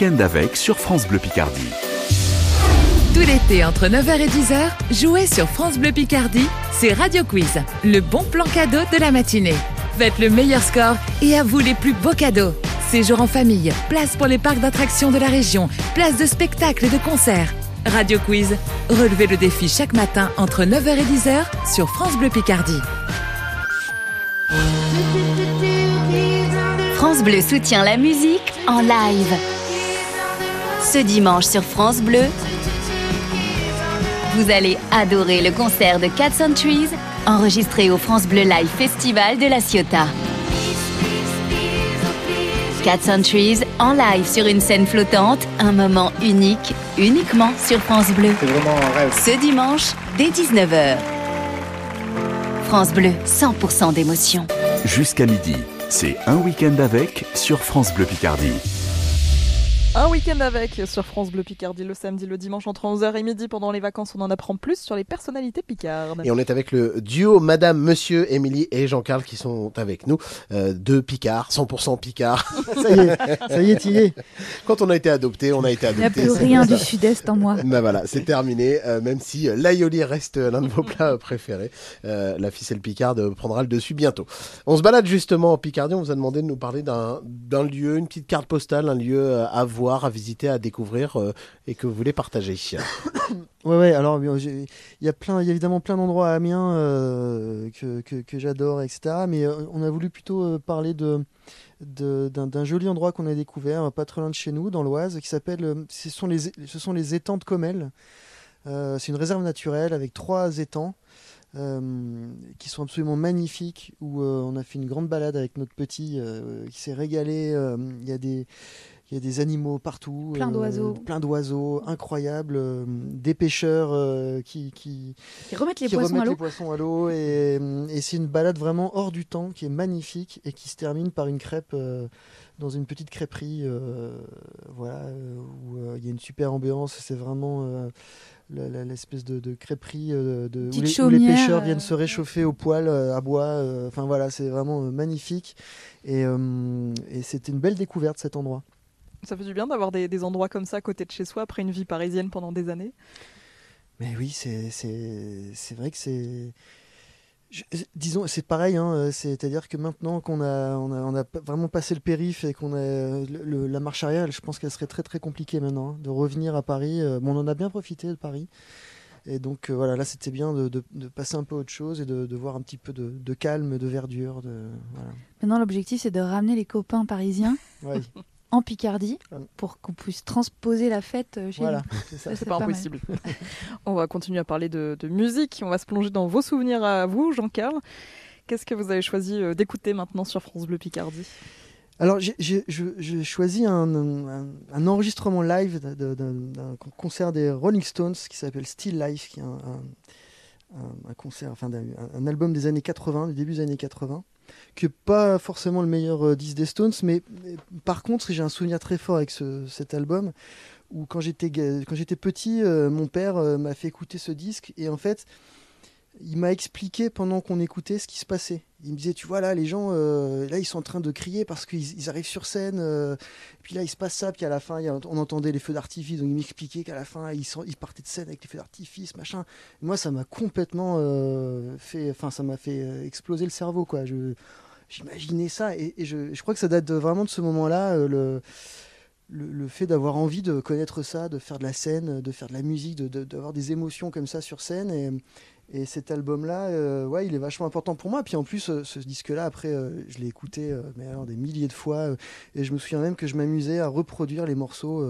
Week-end avec sur France Bleu Picardie. Tout l'été, entre 9h et 10h, jouez sur France Bleu Picardie, c'est Radio Quiz, le bon plan cadeau de la matinée. Faites le meilleur score et à vous les plus beaux cadeaux. Séjour en famille, place pour les parcs d'attractions de la région, place de spectacles et de concerts. Radio Quiz, relevez le défi chaque matin entre 9h et 10h sur France Bleu Picardie. France Bleu soutient la musique en live. Ce dimanche sur France Bleu, vous allez adorer le concert de Cats on Trees enregistré au France Bleu Live Festival de la Ciotat. Cats on Trees en live sur une scène flottante, un moment unique, uniquement sur France Bleu. C'est vraiment un rêve. Ce dimanche, dès 19h. France Bleu, 100% d'émotion. Jusqu'à midi, c'est un week-end avec sur France Bleu Picardie. Un week-end avec sur France Bleu Picardie le samedi, le dimanche entre 11h et midi pendant les vacances. On en apprend plus sur les personnalités picardes. Et on est avec le duo Madame, Monsieur, Émilie et Jean-Carl qui sont avec nous. Euh, deux Picards, 100% Picards. Ça y est, ça y est, t'y es. Quand on a été adopté, on a été Il n'y a adopté. plus rien du sud-est en moi. Ben voilà, c'est terminé. euh, même si euh, l'aioli reste l'un de vos plats préférés, euh, la ficelle picarde prendra le dessus bientôt. On se balade justement en Picardie. On vous a demandé de nous parler d'un lieu, une petite carte postale, un lieu euh, à voir, à visiter, à découvrir euh, et que vous voulez partager. Ouais, ouais, alors il y a évidemment plein d'endroits à Amiens euh, que, j'adore, etc. Mais euh, on a voulu plutôt parler de d'un joli endroit qu'on a découvert, pas très loin de chez nous, dans l'Oise, qui s'appelle, ce sont les, ce sont les étangs de Comel. C'est une réserve naturelle avec trois étangs qui sont absolument magnifiques, où on a fait une grande balade avec notre petit qui s'est régalé. Il y a des il y a des animaux partout. Plein euh, d'oiseaux. plein d'oiseaux, incroyables. euh, des pêcheurs euh, qui, qui, Qui remettent les qui poissons à remettent l'eau. les poissons à l'eau. Et, et c'est une balade vraiment hors du temps qui est magnifique et qui se termine par une crêpe dans une petite crêperie. euh, voilà, euh, où euh, il y a une super ambiance. C'est vraiment. l'espèce de, de crêperie de, où, les, où les chaumière, pêcheurs viennent se réchauffer au euh, à bois. Enfin voilà, c'est vraiment magnifique. Et, et c'était une belle découverte cet endroit. Ça fait du bien d'avoir des, des endroits comme ça à côté de chez soi après une vie parisienne pendant des années. Mais oui, c'est c'est c'est vrai que c'est disons c'est pareil hein, euh, c'est-à-dire que maintenant qu'on a on a on a vraiment passé le périph et qu'on a euh, le- le- la marche arrière, je pense qu'elle serait très très compliquée maintenant hein, de revenir à Paris. Euh, Bon, on en a bien profité de Paris. Et donc euh, voilà, là c'était bien de, de- de passer un peu à autre chose et de, de voir un petit peu de, de calme, de verdure, de voilà. Maintenant, l'objectif, c'est de ramener les copains parisiens Ouais. en Picardie pour qu'on puisse transposer la fête euh, chez Voilà, nous. c'est pas impossible. on va continuer à parler de, de musique. On va se plonger dans vos souvenirs à vous, Jean-Carl. Qu'est-ce que vous avez choisi euh, d'écouter maintenant sur France Bleu Picardie? Alors, j'ai- choisi un, un- un enregistrement live d'un concert des Rolling Stones qui s'appelle Still Life, qui est un, un- concert, enfin, un album des années 80, du début des années 80, qui n'est pas forcément le meilleur euh, disque des Stones, mais, par contre, j'ai un souvenir très fort avec ce- cet album où quand j'étais ga- quand j'étais petit, euh, mon père euh, m'a fait écouter ce disque et en fait, il m'a expliqué pendant qu'on écoutait ce qui se passait. Il me disait, tu vois là, les gens, euh, là, ils sont en train de crier parce qu'ils ils arrivent sur scène. euh, puis là, il se passe ça. Puis à la fin, on entendait les feux d'artifice. Donc il m'expliquait qu'à la fin, ils, partaient de scène avec les feux d'artifice, machin. Moi, ça m'a complètement euh, fait, enfin, ça m'a fait exploser le cerveau, quoi. J'imaginais ça et, je, crois que ça date vraiment de ce moment-là. le le, fait d'avoir envie de connaître ça, de faire de la scène, de faire de la musique, de- de- d'avoir des émotions comme ça sur scène. Et, et cet album-là, euh, ouais, il est vachement important pour moi. Puis en plus, euh, ce disque-là, après, euh, je l'ai écouté mais alors, des milliers de fois. et je me souviens même que je m'amusais à reproduire les morceaux.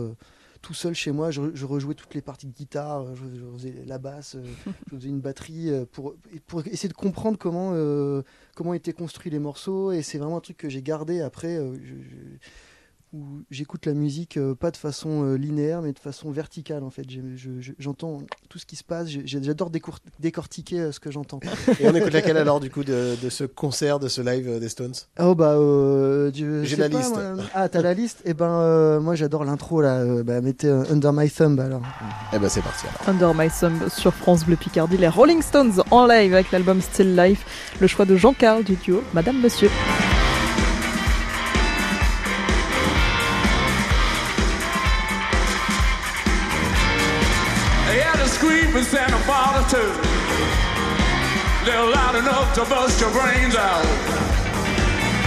tout seul chez moi, je, je rejouais toutes les parties de guitare, je, je faisais la basse, je faisais une batterie pour, pour essayer de comprendre comment, comment étaient construits les morceaux. Et c'est vraiment un truc que j'ai gardé après. je- où j'écoute la musique euh, pas de façon euh, linéaire mais de façon verticale en fait. J'ai- je- je- J'entends tout ce qui se passe, j'adore décortiquer euh, ce que j'entends. Et on écoute laquelle alors du coup de, de ce concert, de ce live euh, des Stones? Oh bah euh, J'ai la pas, liste. moi. Ah t'as la liste? Et ben euh, moi j'adore l'intro là. euh, bah, mettez euh, Under My Thumb alors. Eh ben c'est parti alors. Under My Thumb sur France Bleu Picardie, les Rolling Stones en live avec l'album Still Life, le choix de Jean-Carl du duo Madame Monsieur. Santa Barbara too. They're loud enough to bust your brains out.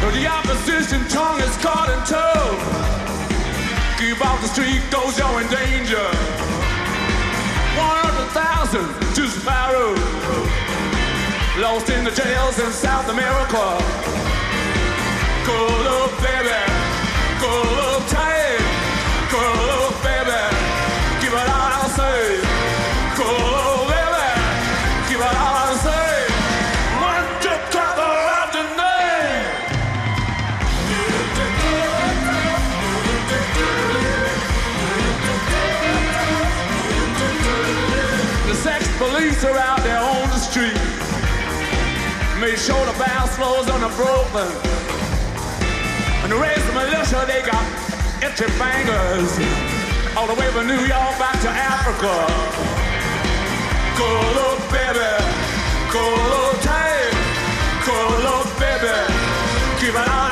But the opposition tongue is caught in tow. Keep off the street, those you're in danger. One hundred thousand to Sparrow. Lost in the jails in South America. Curl up, baby. Curl up tight. Curl up, police are out there on the street. Made sure the bounce floors on the Brooklyn. And the rest of the militia, they got itchy fingers, all the way from New York back to Africa. Cool little baby, cool little tight, cool little baby, keep it on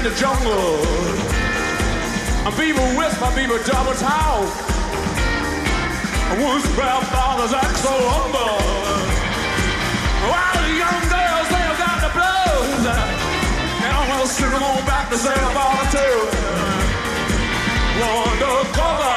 in the jungle. And people whisper, people double talk. And one sprout fathers act so humble. While the young girls, they have got the blues. And I'm gonna send them on back to St. Bonaventure. Undercover,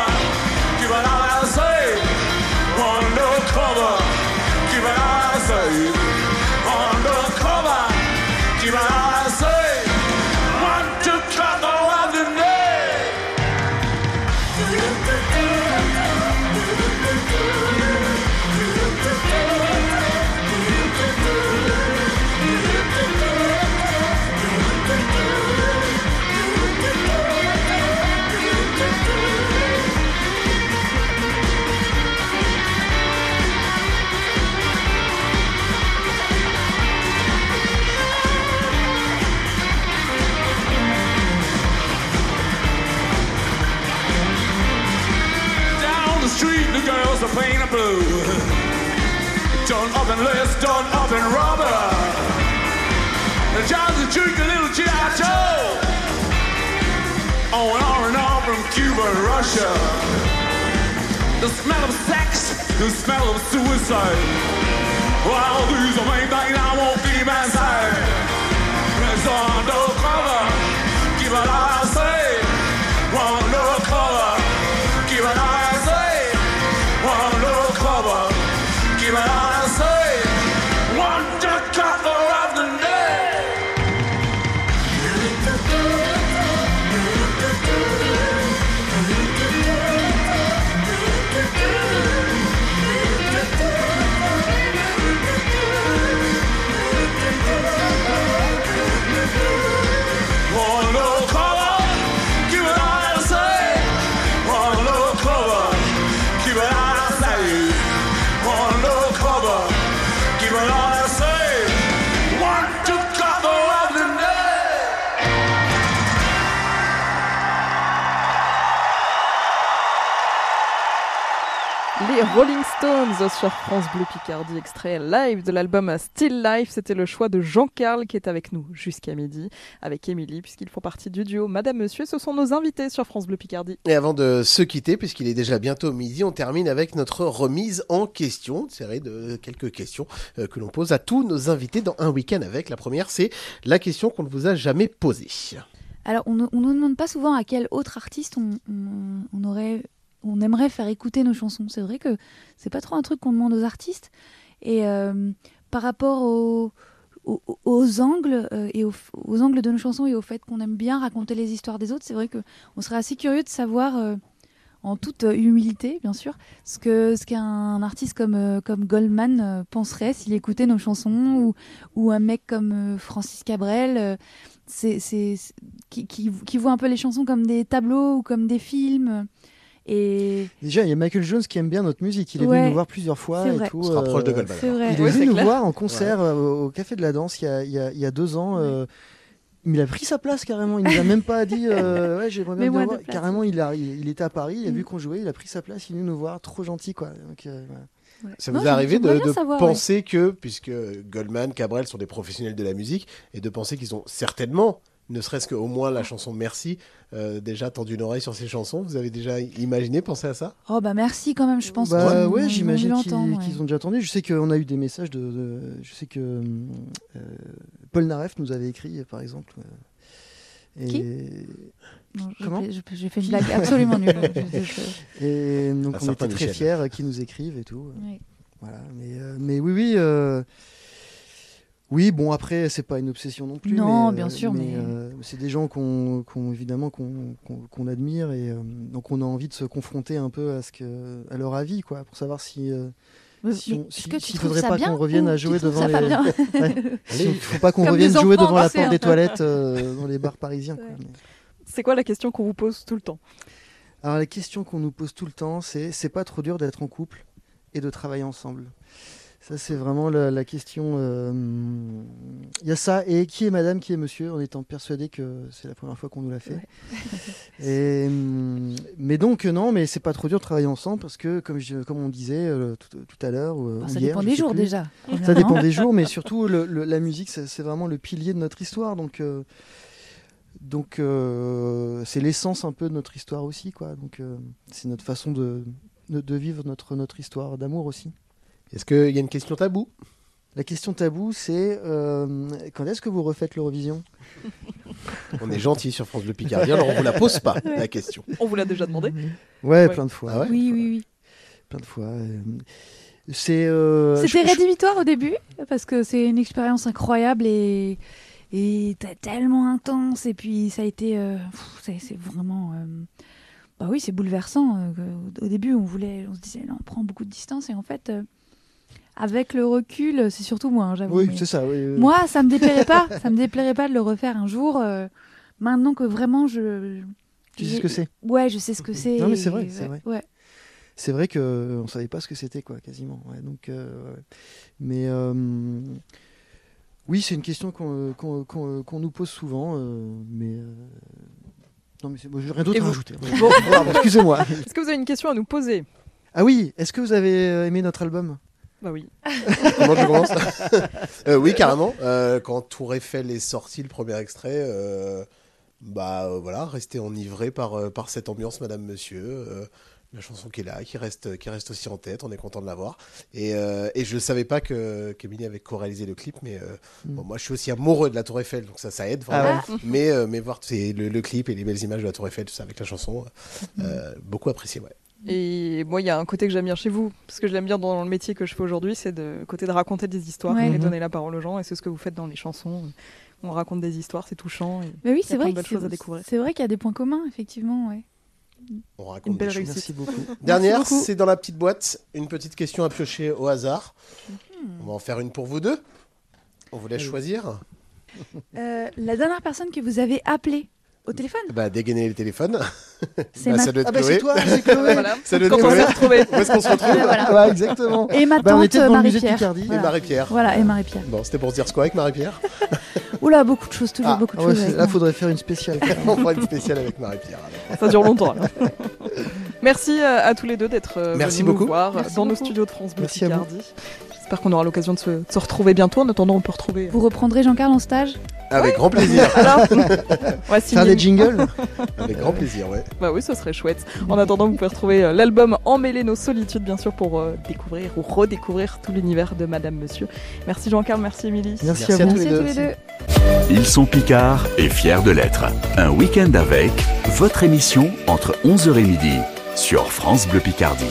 the are painted blue. Done up in lace, done up in rubber. The John's a drink a little G.I. Joe. On R and R from Cuba and Russia. The smell of sex, the smell of suicide. Well, these are main things I won't keep inside. It's undercover, keep it all I say. Undercover, Stones sur France Bleu Picardie, extrait live de l'album Still Life. C'était le choix de Jean-Carl qui est avec nous jusqu'à midi, avec Émilie, puisqu'ils font partie du duo Madame Monsieur. Ce sont nos invités sur France Bleu Picardie. Et avant de se quitter, puisqu'il est déjà bientôt midi, on termine avec notre remise en question, une série de quelques questions euh, que l'on pose à tous nos invités dans un week-end avec. La première, c'est la question qu'on ne vous a jamais posée. Alors, on ne nous demande pas souvent à quel autre artiste on, on- on aurait, on aimerait faire écouter nos chansons. C'est vrai que c'est pas trop un truc qu'on demande aux artistes. Et euh, par rapport aux, angles euh, et aux, angles de nos chansons et au fait qu'on aime bien raconter les histoires des autres, c'est vrai que on serait assez curieux de savoir. euh, en toute humilité, bien sûr, ce que ce qu'un artiste comme Goldman penserait s'il écoutait nos chansons ou un mec comme Francis Cabrel, qui qui voit un peu les chansons comme des tableaux ou comme des films. Et Déjà, il y a Michael Jones qui aime bien notre musique. Il est Ouais. venu nous voir plusieurs fois. C'est et vrai. tout, On se rapproche de euh, Goldman, C'est alors. vrai. Il est Ouais, venu nous clair. voir en concert euh, au Café de la Danse il y a, il y a- il y a deux ans. euh, mais il a pris sa place carrément. Il nous a même pas dit euh, ouais j'aimerais bien voir. place. Carrément, il, a, il, il était à Paris, il a Mm. vu qu'on jouait, il a pris sa place, il est venu nous voir. Trop gentil quoi. Donc, euh, voilà. Ça Non, vous est arrivé de, j'aimerais bien de savoir, ouais. penser que, puisque Goldman, Cabrel sont des professionnels de la musique, et de penser qu'ils ont certainement, ne serait-ce qu'au moins la chanson Merci, euh, déjà tendu une oreille sur ces chansons Vous avez déjà imaginé, pensé à ça? Oh bah merci quand même, je pense. Bah qu'ils ont- ouais, j'imagine qu'ils ont déjà entendu. Je sais qu'on a eu des messages de, de- je sais que euh, Paul Naref nous avait écrit par exemple. euh, Qui? Non, Comment? J'ai fait une blague absolument nulle. Je- je- Et donc on était très Michel. fiers qu'ils nous écrivent et tout. Ouais. Voilà. Mais, euh, mais oui, oui. Oui, bon après c'est pas une obsession non plus. Non, mais, bien euh, sûr, mais- euh, c'est des gens qu'on qu'on- évidemment qu'on qu'on- qu'on admire et euh, donc on a envie de se confronter un peu à ce que à leur avis quoi pour savoir si. euh, si on- si- que tu s'il trouves faudrait ça pas qu'on revienne à jouer devant les. Ouais. Allez. Faut pas qu'on revienne jouer devant la porte un des peu. toilettes euh, dans les bars parisiens. Mais- C'est quoi la question qu'on vous pose tout le temps? Alors la question qu'on nous pose tout le temps, c'est c'est pas trop dur d'être en couple et de travailler ensemble. Ça c'est vraiment la, la question. euh, Il y a ça et qui est Madame, qui est Monsieur, en étant persuadé que c'est la première fois qu'on nous l'a fait. Et, hum, mais donc euh, non, mais c'est pas trop dur de travailler ensemble parce que comme je- comme on disait euh, tout, tout à l'heure ou, ou ça hier, dépend je des sais jours, plus. déjà, Ça dépend des jours, mais surtout le- le- la musique, c'est c'est vraiment le pilier de notre histoire. Donc euh, donc euh, c'est l'essence un peu de notre histoire aussi, quoi. Donc euh, c'est notre façon de, de, de vivre notre, notre histoire d'amour aussi. Est-ce qu'il y a une question tabou? La question tabou, c'est euh, quand est-ce que vous refaites l'Eurovision? On est gentil sur France Bleu Picardie, alors on vous la pose pas, la question. On vous l'a déjà demandé Ouais, plein de fois. Ah ouais? Oui, oui, oui. Plein de fois. euh, C'est. euh, C'était je- rédhibitoire au début parce que c'est une expérience incroyable et et tellement intense et puis ça a été euh, c'est vraiment euh, bah oui c'est bouleversant au début on voulait on se disait on prend beaucoup de distance et en fait euh, avec le recul c'est surtout moi hein, j'avoue Oui, mais c'est ça. oui, oui. moi ça me déplairait pas ça me déplairait pas de le refaire un jour euh, maintenant que vraiment je Tu sais ce que c'est? Ouais je sais ce que c'est Non, mais c'est vrai, c'est vrai. ouais. C'est vrai que on savait pas ce que c'était quoi, quasiment. ouais, donc, euh, mais euh, oui, c'est une question qu'on qu'on- qu'on- qu'on nous pose souvent, euh, mais euh, non, mais c'est- moi, j'ai rien d'autre à vous rajouter. Bon. Excusez-moi. Est-ce que vous avez une question à nous poser? Ah oui, est-ce que vous avez aimé notre album? Bah oui. Comment je commence Euh, Oui, carrément. Euh, quand Tour Eiffel est sorti, le premier extrait, euh, bah euh, voilà, rester enivré par, euh, par cette ambiance, Madame Monsieur. euh, la chanson qui est là, qui reste, qui reste aussi en tête, on est content de l'avoir. Et, euh, et je ne savais pas que qu'Emilie avait co-réalisé le clip, mais euh, bon, moi je suis aussi amoureux de la Tour Eiffel, donc ça, ça aide vraiment. Ah ouais. mais, euh, mais voir c'est le, le clip et les belles images de la Tour Eiffel, tout ça avec la chanson, euh, beaucoup apprécié, ouais. Et moi, il y a un côté que j'aime bien chez vous, parce que je l'aime bien dans le métier que je fais aujourd'hui, c'est de côté de raconter des histoires Ouais. et Mhm. donner la parole aux gens. Et c'est ce que vous faites dans les chansons. On raconte des histoires, c'est touchant. et Mais oui il y a c'est vrai de belles que choses à c'est- découvrir. c'est vrai qu'il y a des points communs effectivement ouais On raconte Une belle des choses. réussite. Merci beaucoup. Dernière, c'est dans la petite boîte, une petite question à piocher au hasard. On va en faire une pour vous deux. On vous laisse choisir. Euh, la dernière personne que vous avez appelée au téléphone Bah, dégainer le téléphone. C'est Bah, ma- ça doit être Ah bah Chloé. c'est toi, c'est Chloé. Voilà. Ça doit être Quand on Chloé. s'est retrouvés. Où est-ce qu'on se retrouve Ouais, exactement. Et ma tante Bah, on était de Marie-Pierre. Et Voilà. Marie-Pierre. Voilà, et Marie-Pierre. Bon, c'était pour se dire ce quoi avec Marie-Pierre Oula, beaucoup de choses, toujours Ah, beaucoup de ouais, choses. là, faudrait faire une spéciale. On fera une spéciale avec Marie-Pierre. Ça dure longtemps. Merci euh, à tous les deux d'être euh, Merci venus nous beaucoup. voir Merci dans nos studios de France Bleu Merci à vous. Picardie. J'espère qu'on aura l'occasion de se, de se retrouver bientôt. En attendant, on peut retrouver. Vous reprendrez Jean-Carl en stage? Avec grand plaisir. Alors, signer Faire des jingles? Avec grand plaisir, ouais. Bah oui, ce serait chouette. En attendant, vous pouvez retrouver euh, l'album Emmêler nos solitudes, bien sûr, pour euh, découvrir ou redécouvrir tout l'univers de Madame Monsieur. Merci Jean-Carl, merci Émilie. Merci, Merci à à vous. tous les Merci à deux. tous les deux. Ils sont Picards et fiers de l'être. Un week-end avec votre émission entre 11h et midi sur France Bleu Picardie.